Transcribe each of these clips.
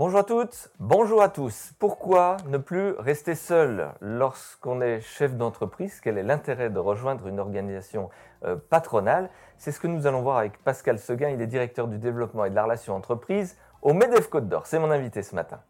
Bonjour à toutes, bonjour à tous. Pourquoi ne plus rester seul lorsqu'on est chef d'entreprise? Quel est l'intérêt de rejoindre une organisation euh, patronale? C'est ce que nous allons voir avec Pascal Seguin. Il est directeur du développement et de la relation entreprise au MEDEF Côte d'Or. C'est mon invité ce matin.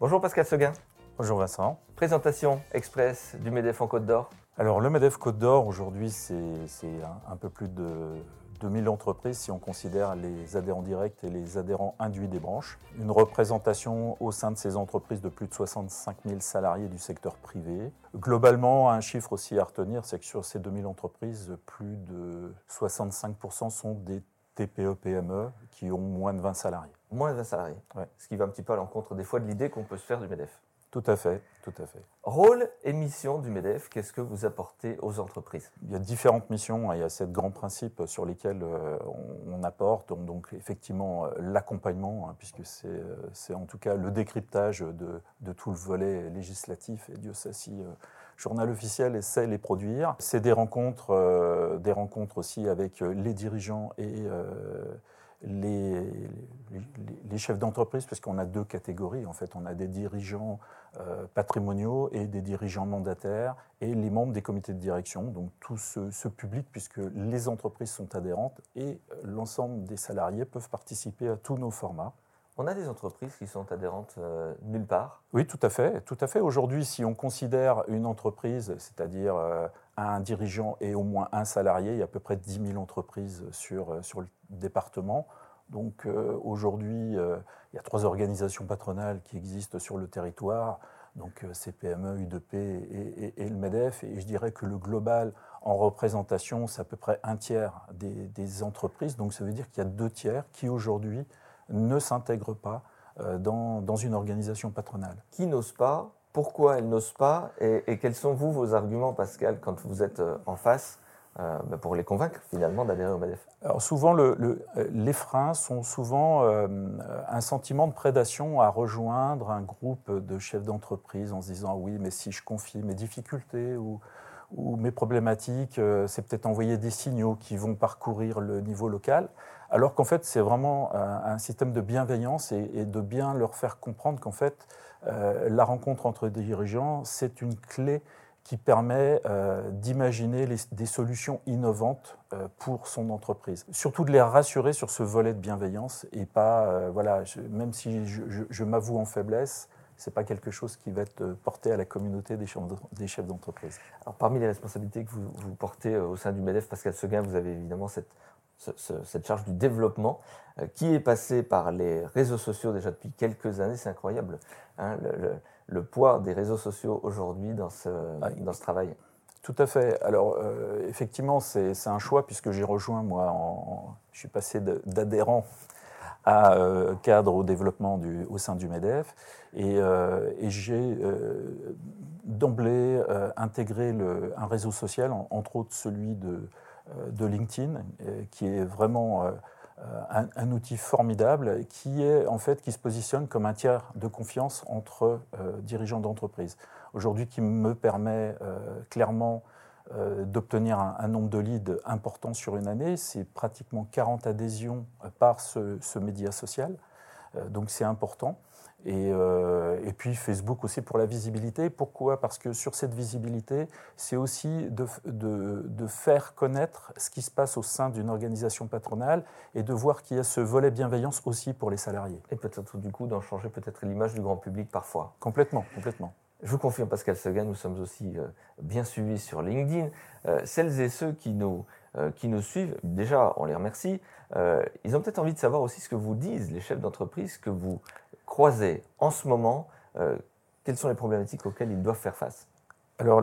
Bonjour Pascal Seguin. Bonjour Vincent. Présentation express du MEDEF en Côte d'Or. Alors le MEDEF Côte d'Or, aujourd'hui, c'est un, un, peu plus de 2000 entreprises si on considère les adhérents directs et les adhérents induits des branches. Une représentation au sein de ces entreprises de plus de 65 000 salariés du secteur privé. Globalement, un chiffre aussi à retenir, c'est que sur ces 2000 entreprises, plus de 65% sont des TPE-PME qui ont moins de 20 salariés. Moins de 20 salariés. Ouais. Ce qui va un petit peu à l'encontre des fois de l'idée qu'on peut se faire du MEDEF. Tout à fait, tout à fait. Rôle et mission du MEDEF, qu'est-ce que vous apportez aux entreprises? Il y a différentes missions, il y a sept grands principes sur lesquels on, apporte, donc, effectivement l'accompagnement, hein, puisque c'est en tout cas le décryptage de, de, tout le volet législatif, et Dieu sait si journal officiel essaie les produire. C'est des rencontres, euh, des rencontres aussi avec les dirigeants et euh, les, chefs d'entreprise, parce qu'on a deux catégories. En fait, on a des dirigeants euh, patrimoniaux et des dirigeants mandataires et les membres des comités de direction, donc tout ce, ce public, puisque les entreprises sont adhérentes et l'ensemble des salariés peuvent participer à tous nos formats. On a des entreprises qui sont adhérentes euh, nulle part Oui, tout à fait. Tout à fait. Aujourd'hui, si on considère une entreprise, c'est-à-dire euh, un dirigeant et au moins un salarié, il y a à peu près 10 000 entreprises sur, euh, sur le département. Donc aujourd'hui, il y a trois organisations patronales qui existent sur le territoire, donc CPME, UDP et, le MEDEF. Et je dirais que le global en représentation, c'est à peu près un tiers des, des entreprises. Donc ça veut dire qu'il y a deux tiers qui aujourd'hui ne s'intègrent pas dans, dans, une organisation patronale. Qui n'ose pas Pourquoi elles n'osent pas et, et, quels sont, vous, vos arguments, Pascal, quand vous êtes en face euh, pour les convaincre finalement d'adhérer au MEDEF Alors souvent, le, le, les freins sont souvent euh, un sentiment de prédation à rejoindre un groupe de chefs d'entreprise en se disant oui, mais si je confie mes difficultés ou, ou mes problématiques, euh, c'est peut-être envoyer des signaux qui vont parcourir le niveau local, alors qu'en fait c'est vraiment un, un, système de bienveillance et, de bien leur faire comprendre qu'en fait euh, la rencontre entre dirigeants, c'est une clé qui permet euh, d'imaginer des solutions innovantes euh, pour son entreprise. Surtout de les rassurer sur ce volet de bienveillance et pas, euh, voilà, même si je m'avoue en faiblesse, c'est pas quelque chose qui va être porté à la communauté des chefs d'entreprise. Alors, parmi les responsabilités que vous, vous, portez au sein du MEDEF, Pascal Seguin, vous avez évidemment cette, ce, ce, cette charge du développement euh, qui est passée par les réseaux sociaux déjà depuis quelques années. C'est incroyable. Hein, le, le, le, poids des réseaux sociaux aujourd'hui dans ce, ah, dans ce travail. Tout à fait. Alors, euh, effectivement, c'est un choix puisque j'ai rejoint, moi, en, je suis passé d'adhérent à euh, cadre au développement au sein du MEDEF. Et, euh, j'ai euh, d'emblée intégré un réseau social, en, entre autres celui de, LinkedIn, qui est vraiment un, outil formidable qui se positionne comme un tiers de confiance entre dirigeants d'entreprise. Aujourd'hui, qui me permet clairement d'obtenir un, un, nombre de leads important sur une année. C'est pratiquement 40 adhésions par ce, ce média social, euh, donc c'est important. Et, euh, et, puis Facebook aussi pour la visibilité. Pourquoi? Parce que sur cette visibilité, c'est aussi de, de, de, faire connaître ce qui se passe au sein d'une organisation patronale et de voir qu'il y a ce volet bienveillance aussi pour les salariés. Et peut-être du coup d'en changer peut-être l'image du grand public parfois. Complètement, complètement. Je vous confirme, Pascal Seguin, nous sommes aussi euh, bien suivis sur LinkedIn. Euh, celles et ceux qui nous, euh, qui nous suivent, déjà, on les remercie. Ils ont peut-être envie de savoir aussi ce que vous disent les chefs d'entreprise que vous croisez en ce moment. Quelles sont les problématiques auxquelles ils doivent faire face? Alors,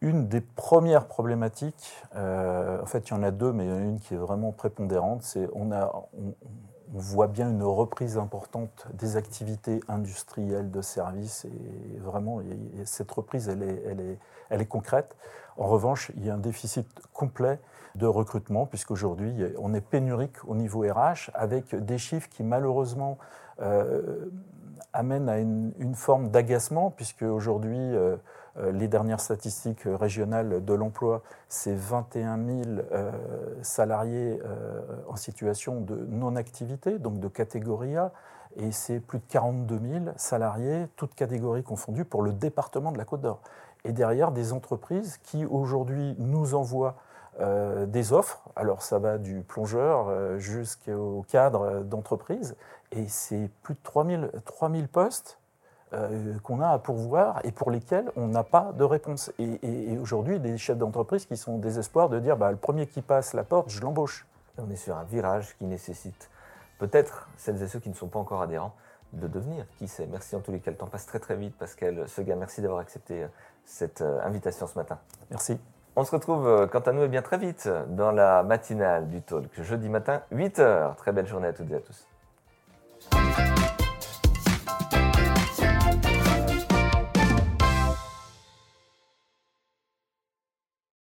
une des premières problématiques, en fait, il y en a deux, mais il y en a une qui est vraiment prépondérante, c'est on a, on voit bien une reprise importante des activités industrielles de services et vraiment, et cette reprise, elle est, elle, est, elle est concrète. En revanche, il y a un déficit complet de recrutement, puisqu'aujourd'hui, on est pénurique au niveau RH, avec des chiffres qui, malheureusement, euh, amènent à une, forme d'agacement, puisque aujourd'hui, Euh, les dernières statistiques régionales de l'emploi, c'est 21 000 euh, salariés euh, en situation de non-activité, donc de catégorie A, et c'est plus de 42 000 salariés, toutes catégories confondues, pour le département de la Côte d'Or. Et derrière, des entreprises qui aujourd'hui nous envoient des offres. Alors ça va du plongeur jusqu'au cadre d'entreprise. Et c'est plus de 3000, 3000 postes euh, qu'on a à pourvoir et pour lesquels on n'a pas de réponse. Et, aujourd'hui, des chefs d'entreprise qui sont au désespoir de dire bah, le premier qui passe la porte, je l'embauche. On est sur un virage qui nécessite peut-être celles et ceux qui ne sont pas encore adhérents de devenir. Qui sait Merci en tous les cas. Le temps passe très très vite. Pascal Seguin, merci d'avoir accepté euh, cette euh, invitation ce matin. Merci. On se retrouve quant à nous et bien très vite dans la matinale du talk jeudi matin 8h. Très belle journée à toutes et à tous.